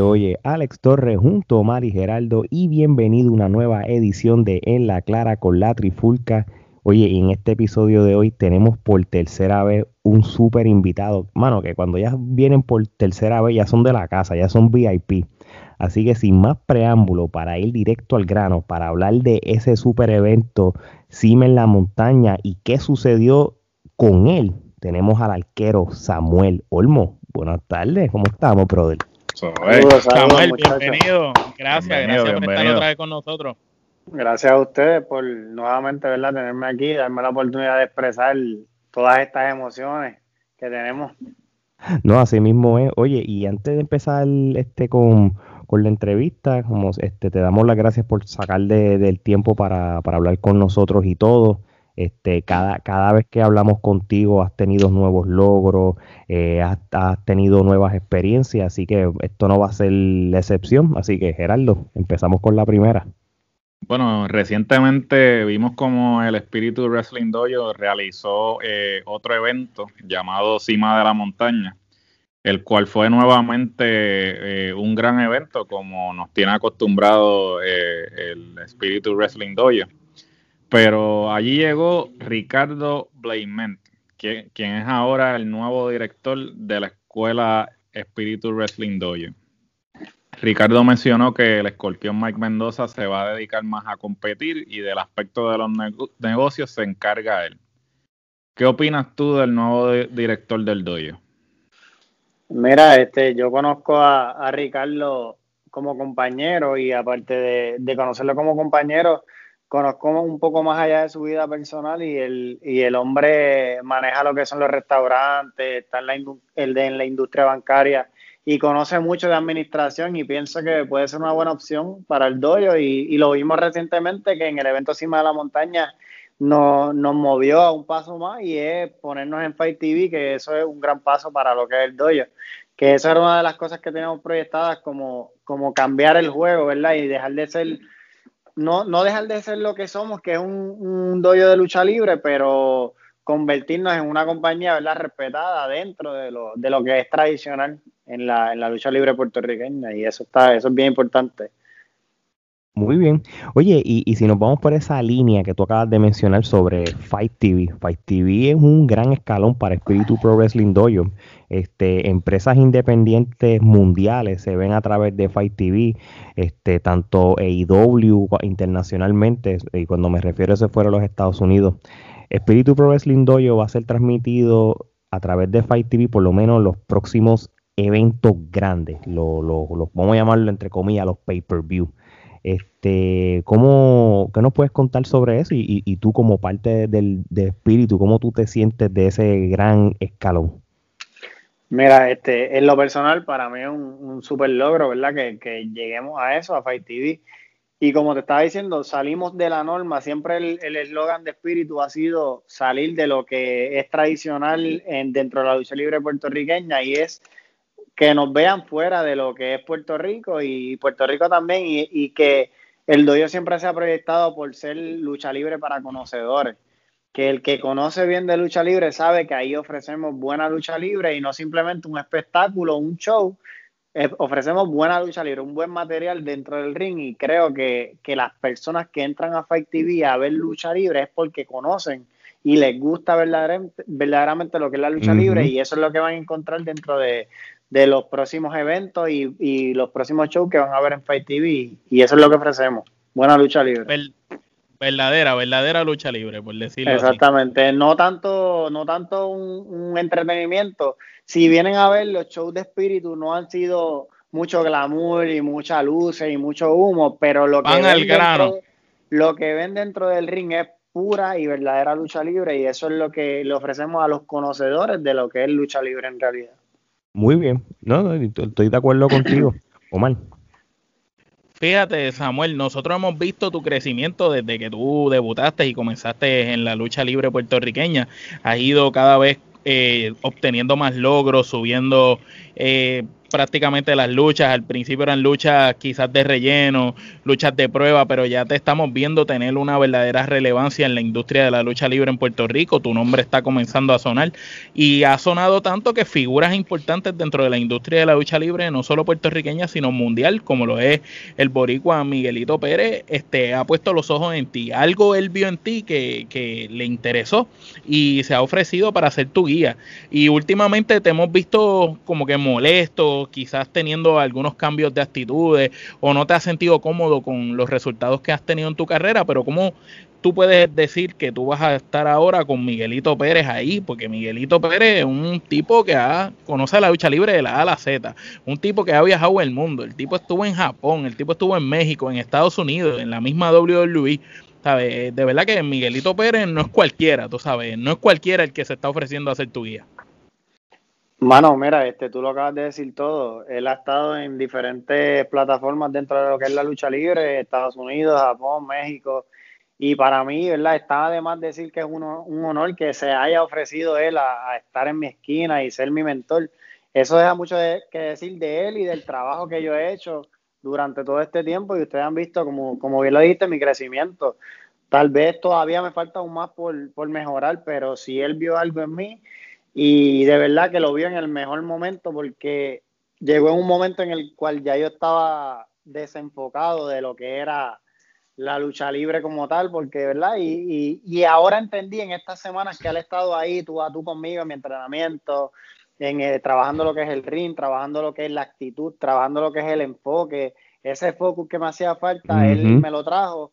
Oye, Alex Torres junto a Mari Geraldo y bienvenido a una nueva edición de En la Clara con la Trifulca. Oye, en este episodio de hoy tenemos por tercera vez un súper invitado. Mano, que cuando ya vienen por tercera vez ya son de la casa, ya son VIP. Así que sin más preámbulo, para ir directo al grano, para hablar de ese súper evento Cima en la Montaña y qué sucedió con él, tenemos al arquero Samuel Olmo. Buenas tardes, ¿cómo estamos, brother? Samuel, bienvenido. Gracias, gracias por estar otra vez con nosotros. Gracias a ustedes por nuevamente ¿verdad? tenerme aquí, darme la oportunidad de expresar todas estas emociones que tenemos. No, así mismo es. Oye, y antes de empezar este con, la entrevista, como este, te damos las gracias por sacar del tiempo para, para hablar con nosotros y todo. Este, cada, cada vez que hablamos contigo has tenido nuevos logros, eh, has, tenido nuevas experiencias, así que esto no va a ser la excepción. Así que Gerardo, empezamos con la primera. Bueno, recientemente vimos como el Espíritu Wrestling Dojo realizó eh, otro evento llamado Cima de la Montaña, el cual fue nuevamente eh, un gran evento como nos tiene acostumbrado el Espíritu Wrestling Dojo pero allí llegó Ricardo Blayment, quien, es ahora el nuevo director de la escuela Espíritu Wrestling Dojo. Ricardo mencionó que el escorpión Mike Mendoza se va a dedicar más a competir y del aspecto de los negocios se encarga él. ¿Qué opinas tú del nuevo director del dojo? Mira, este, yo conozco a, Ricardo como compañero y aparte de conocerlo como compañero, conozco un poco más allá de su vida personal y el, y el hombre maneja lo que son los restaurantes, está en la, el de, en la industria bancaria y conoce mucho de administración y pienso que puede ser una buena opción para el dojo y, lo vimos recientemente que en el evento Cima de la Montaña nos, nos movió a un paso más y es ponernos en Fight TV, que eso es un gran paso para lo que es el dojo. Que esa era una de las cosas que teníamos proyectadas como, como cambiar el juego, ¿verdad? Y dejar de ser no, no dejar de ser lo que somos, que es un, un doyo de lucha libre, pero convertirnos en una compañía ¿verdad? respetada dentro de lo, de lo que es tradicional en la, en la lucha libre puertorriqueña y eso está eso es bien importante. Muy bien. Oye, y, si nos vamos por esa línea que tú acabas de mencionar sobre Fight TV, Fight TV es un gran escalón para Espíritu Pro Wrestling Dojo. Este, empresas independientes mundiales se ven a través de Fight TV, este, tanto AEW internacionalmente, y cuando me refiero a eso fuera los Estados Unidos. Espíritu Pro Wrestling Dojo va a ser transmitido a través de Fight TV por lo menos los próximos eventos grandes, lo, lo, vamos a llamarlo entre comillas los pay-per-view. Este, ¿cómo, ¿Qué nos puedes contar sobre eso? Y, y, tú como parte del, espíritu, ¿cómo tú te sientes de ese gran escalón? Mira, este, en lo personal, para mí es un, un súper logro, ¿verdad? Que, que, lleguemos a eso, a Fight TV. Y como te estaba diciendo, salimos de la norma. Siempre el eslogan de espíritu ha sido salir de lo que es tradicional en, dentro de la lucha libre puertorriqueña y es que nos vean fuera de lo que es Puerto Rico y Puerto Rico también y, que el doyo siempre se ha proyectado por ser lucha libre para conocedores. Que el que conoce bien de lucha libre sabe que ahí ofrecemos buena lucha libre y no simplemente un espectáculo, un show. Eh, ofrecemos buena lucha libre, un buen material dentro del ring y creo que, que las personas que entran a Fight TV a ver lucha libre es porque conocen y les gusta verdaderamente, verdaderamente lo que es la lucha libre y eso es lo que van a encontrar dentro de, de los próximos eventos y, los próximos shows que van a ver en Fight TV. Y eso es lo que ofrecemos. Buena lucha libre. verdadera, verdadera lucha libre, por decirlo Exactamente. No tanto, no tanto un, entretenimiento. Si vienen a ver los shows de espíritu, no han sido mucho glamour y mucha luz y mucho humo, pero lo que, ven Dentro, lo que ven dentro del ring es pura y verdadera lucha libre y eso es lo que le ofrecemos a los conocedores de lo que es lucha libre en realidad. Muy bien, no, estoy de acuerdo contigo, Omar. Fíjate, Samuel, nosotros hemos visto tu crecimiento desde que tú debutaste y comenzaste en la lucha libre puertorriqueña. Has ido cada vez eh, obteniendo más logros, subiendo eh, prácticamente las luchas. Al principio eran luchas quizás de relleno, luchas de prueba, pero ya te estamos viendo tener una verdadera relevancia en la industria de la lucha libre en Puerto Rico. Tu nombre está comenzando a sonar y ha sonado tanto que figuras importantes dentro de la industria de la lucha libre, no solo puertorriqueña, sino mundial, como lo es el boricua Miguelito Pérez, este, ha puesto los ojos en ti. Algo él vio en ti que, que le interesó y se ha ofrecido para ser tu guía. Y últimamente te hemos visto como que molesto, quizás teniendo algunos cambios de actitudes o no te has sentido cómodo con los resultados que has tenido en tu carrera, pero ¿cómo tú puedes decir que tú vas a estar ahora con Miguelito Pérez ahí? Porque Miguelito Pérez es un tipo que ha, conoce la lucha libre de la A a la Z, un tipo que ha viajado el mundo, el tipo estuvo en Japón, el tipo estuvo en México, en Estados Unidos, en la misma WWE. ¿sabes? De verdad que Miguelito Pérez no es cualquiera, tú sabes, no es cualquiera el que se está ofreciendo a ser tu guía. Mano, mira, este, tú lo acabas de decir todo. Él ha estado en diferentes plataformas dentro de lo que es la lucha libre, Estados Unidos, Japón, México. Y para mí, ¿verdad? Está además decir que es un, honor que se haya ofrecido él a, estar en mi esquina y ser mi mentor. Eso deja mucho que decir de él y del trabajo que yo he hecho durante todo este tiempo. Y ustedes han visto, como, como bien lo dijiste, mi crecimiento. Tal vez todavía me falta aún más por, por mejorar, pero si él vio algo en mí, y de verdad que lo vio en el mejor momento porque llegó en un momento en el cual ya yo estaba desenfocado de lo que era la lucha libre como tal, porque, ¿verdad? Y, y, ahora entendí en estas semanas que él ha estado ahí, tú a tú conmigo en mi entrenamiento, en, eh, trabajando lo que es el ring, trabajando lo que es la actitud, trabajando lo que es el enfoque, ese focus que me hacía falta, él me lo trajo.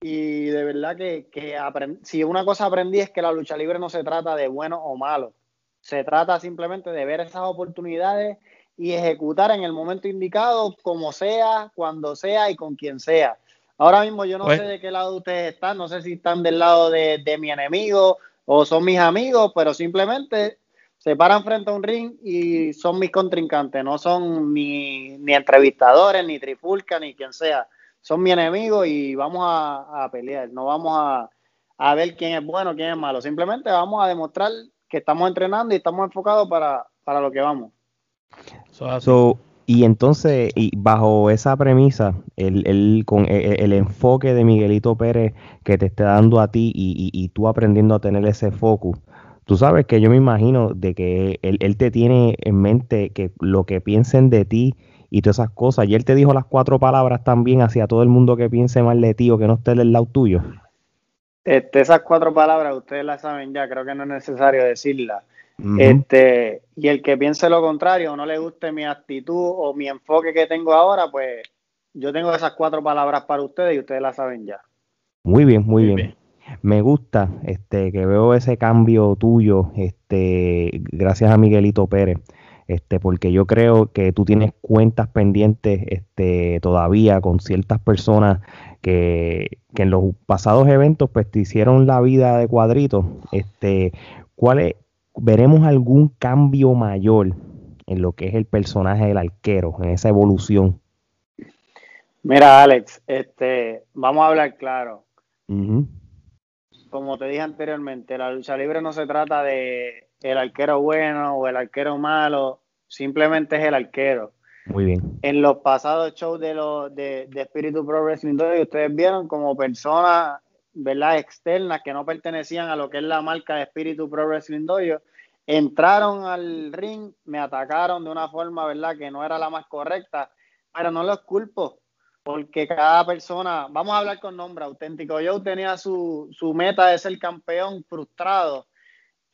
Y de verdad que, que si una cosa aprendí es que la lucha libre no se trata de bueno o malo, se trata simplemente de ver esas oportunidades y ejecutar en el momento indicado, como sea, cuando sea y con quien sea. Ahora mismo yo no pues sé de qué lado ustedes están, no sé si están del lado de, mi enemigo o son mis amigos, pero simplemente se paran frente a un ring y son mis contrincantes, no son ni, entrevistadores, ni trifulca, ni quien sea. Son mi enemigo y vamos a, a pelear, no vamos a, a ver quién es bueno, quién es malo. Simplemente vamos a demostrar que estamos entrenando y estamos enfocados para, lo que vamos. y entonces, y bajo esa premisa, el, el, con e, e, el, enfoque de Miguelito Pérez que te esté dando a ti y, tú aprendiendo a tener ese focus, tú sabes que yo me imagino de que él, él, te tiene en mente que lo que piensen de ti y todas esas cosas, y él te dijo las cuatro palabras también hacia todo el mundo que piense mal de ti o que no esté del lado tuyo. Este, esas cuatro palabras ustedes las saben ya, creo que no es necesario decirlas. este, y el que piense lo contrario o no le guste mi actitud o mi enfoque que tengo ahora, pues yo tengo esas cuatro palabras para ustedes y ustedes las saben ya. Muy bien, muy, bien. Me gusta este que veo ese cambio tuyo, este, gracias a Miguelito Pérez este, porque yo creo que tú tienes cuentas pendientes este, todavía con ciertas personas que, en los pasados eventos pues te hicieron la vida de cuadrito. Este, ¿cuál ¿Veremos algún cambio mayor en lo que es el personaje del arquero, en esa evolución? Mira, Alex, este, vamos a hablar claro. Como te dije anteriormente, la lucha libre no se trata de el arquero bueno o el arquero malo, simplemente es el arquero. Muy bien. En los pasados shows de, los de, de Espíritu Pro Wrestling ustedes vieron como personas, ¿verdad? Externas que no pertenecían a lo que es la marca de Espíritu Pro Wrestling Dojo, entraron al ring, me atacaron de una forma, ¿verdad? Que no era la más correcta, pero no los culpo, porque cada persona, vamos a hablar con nombre auténtico, yo tenía su, su meta de ser campeón frustrado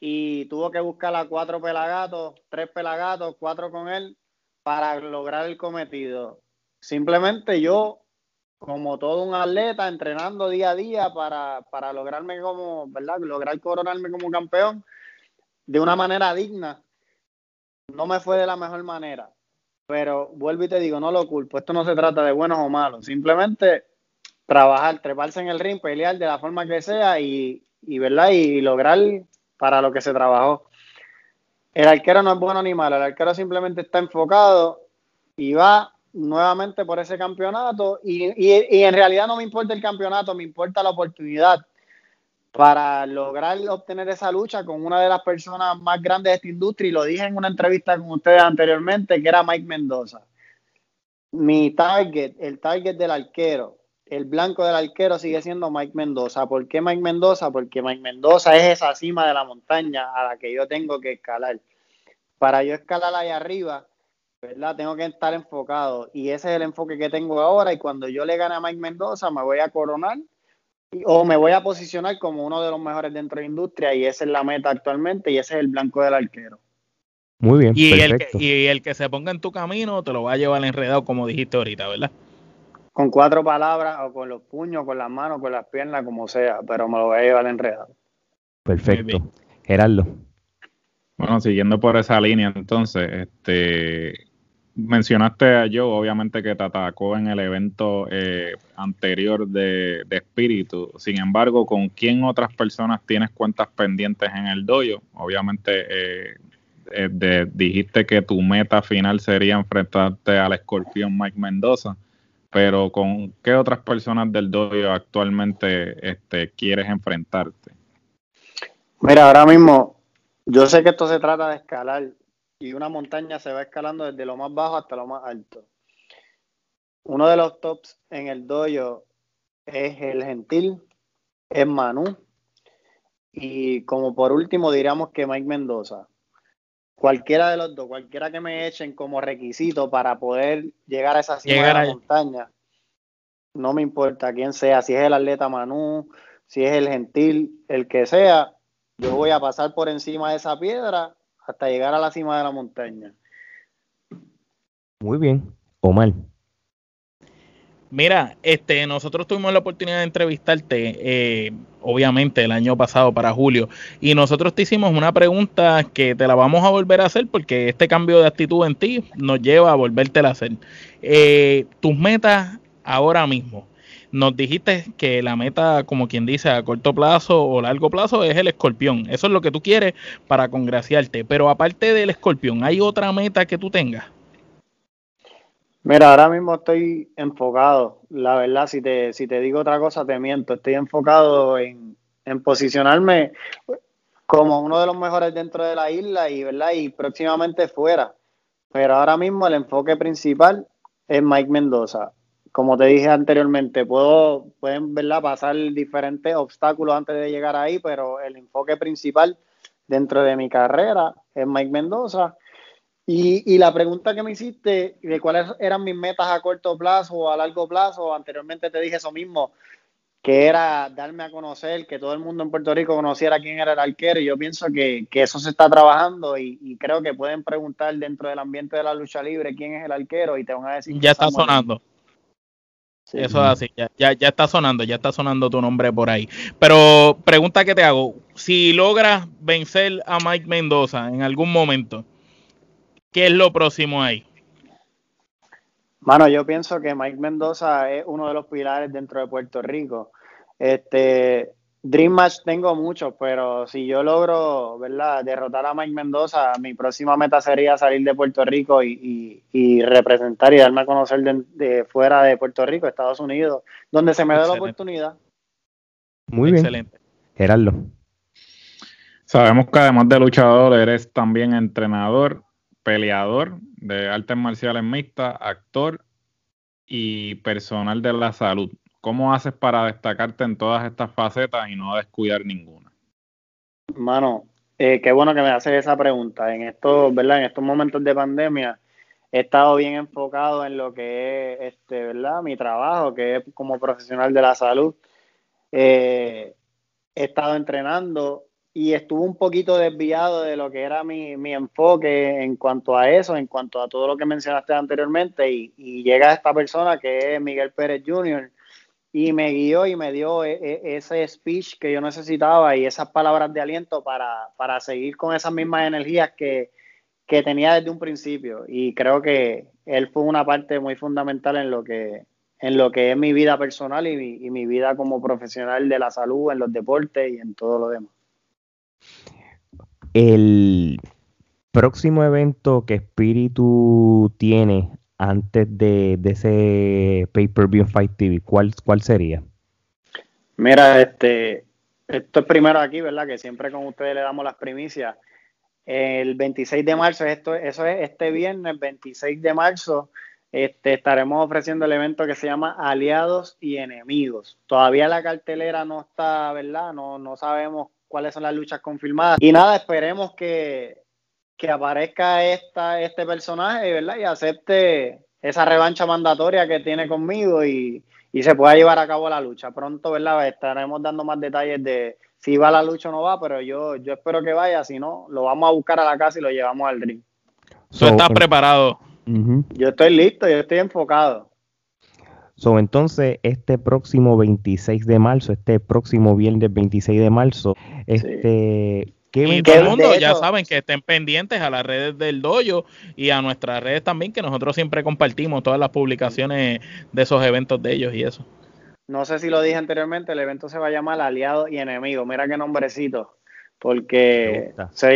y tuvo que buscar a cuatro pelagatos, tres pelagatos, cuatro con él para lograr el cometido. Simplemente yo, como todo un atleta, entrenando día a día para, para lograrme como, ¿verdad? Lograr coronarme como campeón de una manera digna. No me fue de la mejor manera, pero vuelvo y te digo, no lo culpo. Esto no se trata de buenos o malos, simplemente trabajar, treparse en el ring, pelear de la forma que sea y, y ¿verdad? Y lograr para lo que se trabajó. El arquero no es bueno ni malo, el arquero simplemente está enfocado y va nuevamente por ese campeonato y, en realidad no me importa el campeonato, me importa la oportunidad. para lograr obtener esa lucha con una de las personas más grandes de esta industria, y lo dije en una entrevista con ustedes anteriormente, que era Mike Mendoza. Mi target, el target del arquero, el blanco del arquero sigue siendo Mike Mendoza. ¿Por qué Mike Mendoza? Porque Mike Mendoza es esa cima de la montaña a la que yo tengo que escalar. Para yo escalar ahí arriba, ¿verdad? Tengo que estar enfocado y ese es el enfoque que tengo ahora y cuando yo le gane a Mike Mendoza me voy a coronar o me voy a posicionar como uno de los mejores dentro de la industria y esa es la meta actualmente y ese es el blanco del arquero. Muy bien. Y el, que, y el que se ponga en tu camino te lo va a llevar enredado como dijiste ahorita, ¿verdad? Con cuatro palabras o con los puños, con las manos, con las piernas, como sea, pero me lo voy a llevar enredado. Perfecto. Gerardo. Bueno, siguiendo por esa línea, entonces, este, mencionaste a Joe, obviamente que te atacó en el evento eh, anterior de, Espíritu. Sin embargo, ¿con quién otras personas tienes cuentas pendientes en el dojo? Obviamente eh, eh, dijiste que tu meta final sería enfrentarte al escorpión Mike Mendoza, pero ¿con qué otras personas del dojo actualmente este, quieres enfrentarte? Mira, ahora mismo yo sé que esto se trata de escalar y una montaña se va escalando desde lo más bajo hasta lo más alto. Uno de los tops en el dojo es el Gentil, es Manu y como por último diríamos que Mike Mendoza. Cualquiera de los dos, cualquiera que me echen como requisito para poder llegar a esa cima de la montaña, no me importa quién sea, si es el atleta Manu, si es el Gentil, el que sea, yo voy a pasar por encima de esa piedra hasta llegar a la cima de la montaña. Muy bien, Omar. Mira, este, nosotros tuvimos la oportunidad de entrevistarte, eh, obviamente, el año pasado para julio, y nosotros te hicimos una pregunta que te la vamos a volver a hacer porque este cambio de actitud en ti nos lleva a volvértela a hacer. Eh, tus metas ahora mismo, nos dijiste que la meta, como quien dice, a corto plazo o largo plazo es el escorpión. Eso es lo que tú quieres para congraciarte. Pero aparte del escorpión, ¿hay otra meta que tú tengas? Mira, ahora mismo estoy enfocado. La verdad, si te, si te digo otra cosa, te miento. Estoy enfocado en, en posicionarme como uno de los mejores dentro de la isla y, ¿verdad? y próximamente fuera. Pero ahora mismo el enfoque principal es Mike Mendoza como te dije anteriormente, puedo, pueden ¿verdad? pasar diferentes obstáculos antes de llegar ahí, pero el enfoque principal dentro de mi carrera es Mike Mendoza. Y, y, la pregunta que me hiciste de cuáles eran mis metas a corto plazo o a largo plazo, anteriormente te dije eso mismo, que era darme a conocer, que todo el mundo en Puerto Rico conociera quién era el arquero. Y yo pienso que, que eso se está trabajando y, y, creo que pueden preguntar dentro del ambiente de la lucha libre quién es el arquero y te van a decir. Ya está sonando. Eso es así, ya, ya, está sonando, ya está sonando tu nombre por ahí. Pero pregunta que te hago, si logras vencer a Mike Mendoza en algún momento, ¿qué es lo próximo ahí? Mano, yo pienso que Mike Mendoza es uno de los pilares dentro de Puerto Rico. Este, Dream Match tengo muchos, pero si yo logro, ¿verdad?, derrotar a Mike Mendoza, mi próxima meta sería salir de Puerto Rico y, representar y darme a conocer de, fuera de Puerto Rico, Estados Unidos, donde se me dé la oportunidad. Muy bien. Excelente. Gerardo. Sabemos que además de luchador, eres también entrenador, peleador de artes marciales mixtas, actor y personal de la salud. ¿Cómo haces para destacarte en todas estas facetas y no descuidar ninguna? Mano, eh, qué bueno que me haces esa pregunta. En estos, ¿verdad? En estos momentos de pandemia he estado bien enfocado en lo que es, este, ¿verdad? Mi trabajo, que es como profesional de la salud. Eh, he estado entrenando y estuve un poquito desviado de lo que era mi, mi, enfoque en cuanto a eso, en cuanto a todo lo que mencionaste anteriormente, y, y llega esta persona que es Miguel Pérez Jr., y me guió y me dio e, e, ese speech que yo necesitaba y esas palabras de aliento para, para seguir con esas mismas energías que, que, tenía desde un principio. Y creo que él fue una parte muy fundamental en lo que, en lo que es mi vida personal y mi, y mi vida como profesional de la salud, en los deportes y en todo lo demás. El próximo evento que Espíritu tiene antes de, ese pay-per-view Fight TV? ¿Cuál, ¿Cuál sería? Mira, este, esto es primero aquí, ¿verdad? Que siempre con ustedes le damos las primicias. El 26 de marzo, esto, eso es este viernes, 26 de marzo, este, estaremos ofreciendo el evento que se llama Aliados y Enemigos. Todavía la cartelera no está, ¿verdad? No, no sabemos cuáles son las luchas confirmadas. Y nada, esperemos que, que aparezca esta, este personaje, ¿verdad? Y acepte esa revancha mandatoria que tiene conmigo y, y se pueda llevar a cabo la lucha. Pronto, ¿verdad? Estaremos dando más detalles de si va la lucha o no va, pero yo, yo espero que vaya, si no, lo vamos a buscar a la casa y lo llevamos al ring. ¿Tú estás preparado? Yo estoy listo, yo estoy enfocado. So, entonces, este próximo 26 de marzo, este próximo viernes 26 de marzo, este, y todo el mundo ya saben que estén pendientes a las redes del dojo y a nuestras redes también, que nosotros siempre compartimos todas las publicaciones de esos eventos de ellos y eso. No sé si lo dije anteriormente, el evento se va a llamar Aliado y Enemigo. Mira qué nombrecito. Porque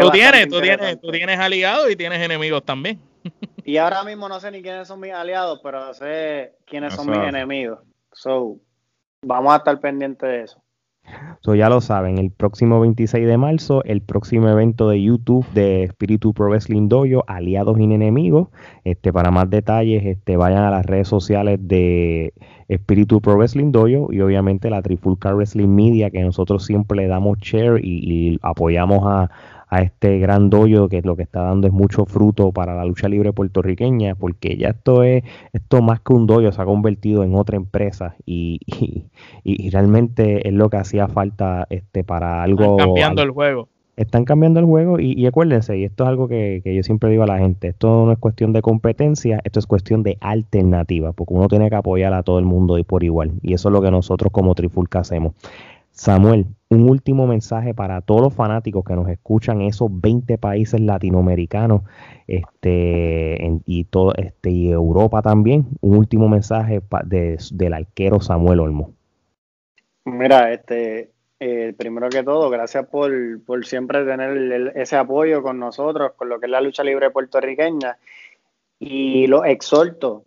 tú tienes, tú tienes, tú tienes aliados y tienes enemigos también. Y ahora mismo no sé ni quiénes son mis aliados, pero sé quiénes son mis enemigos. So, vamos a estar pendientes de eso. So ya lo saben, el próximo 26 de marzo, el próximo evento de YouTube de Espíritu Pro Wrestling Dojo, Aliados y Enemigos. Este, para más detalles, este, vayan a las redes sociales de Espíritu Pro Wrestling Dojo y obviamente la Trifulca Wrestling Media, que nosotros siempre le damos share y apoyamos a, a este gran doyo que lo que está dando es mucho fruto para la lucha libre puertorriqueña, porque ya esto es, esto más que un doyo se ha convertido en otra empresa y, y, realmente es lo que hacía falta este para algo. Están cambiando el juego. Están cambiando el juego y, acuérdense, y esto es algo que, que, yo siempre digo a la gente, esto no es cuestión de competencia, esto es cuestión de alternativa, porque uno tiene que apoyar a todo el mundo y por igual, y eso es lo que nosotros como Trifulca hacemos. Samuel, un último mensaje para todos los fanáticos que nos escuchan esos 20 países latinoamericanos este, y, todo, este, y Europa también. Un último mensaje del arquero Samuel Olmo. Mira, este, eh, primero que todo, gracias por, por siempre tener ese apoyo con nosotros, con lo que es la lucha libre puertorriqueña. Y lo exhorto,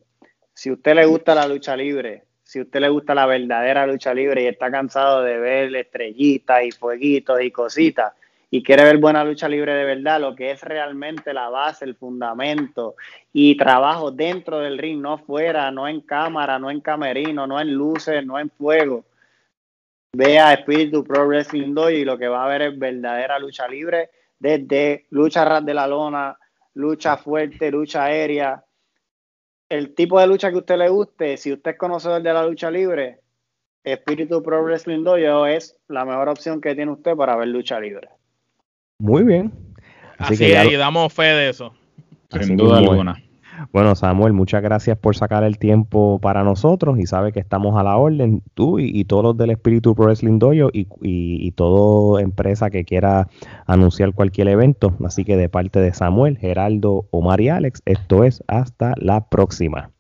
si a usted le gusta la lucha libre, si usted le gusta la verdadera lucha libre y está cansado de ver estrellitas y fueguitos y cositas y quiere ver buena lucha libre de verdad, lo que es realmente la base, el fundamento y trabajo dentro del ring, no fuera, no en cámara, no en camerino, no en luces, no en fuego. Vea Espíritu Pro Wrestling Dojo y lo que va a ver es verdadera lucha libre desde lucha ras de la lona, lucha fuerte, lucha aérea, el tipo de lucha que a usted le guste, si usted es conocedor de la lucha libre, Espíritu Pro Wrestling Dojo es la mejor opción que tiene usted para ver lucha libre. Muy bien. Así, que y damos fe de eso. Sin duda alguna. Bueno, Samuel, muchas gracias por sacar el tiempo para nosotros y sabe que estamos a la orden, tú y, todos los del Espíritu Pro Wrestling Dojo y, y, toda empresa que quiera anunciar cualquier evento. Así que de parte de Samuel, Geraldo, Omar y Alex, esto es hasta la próxima.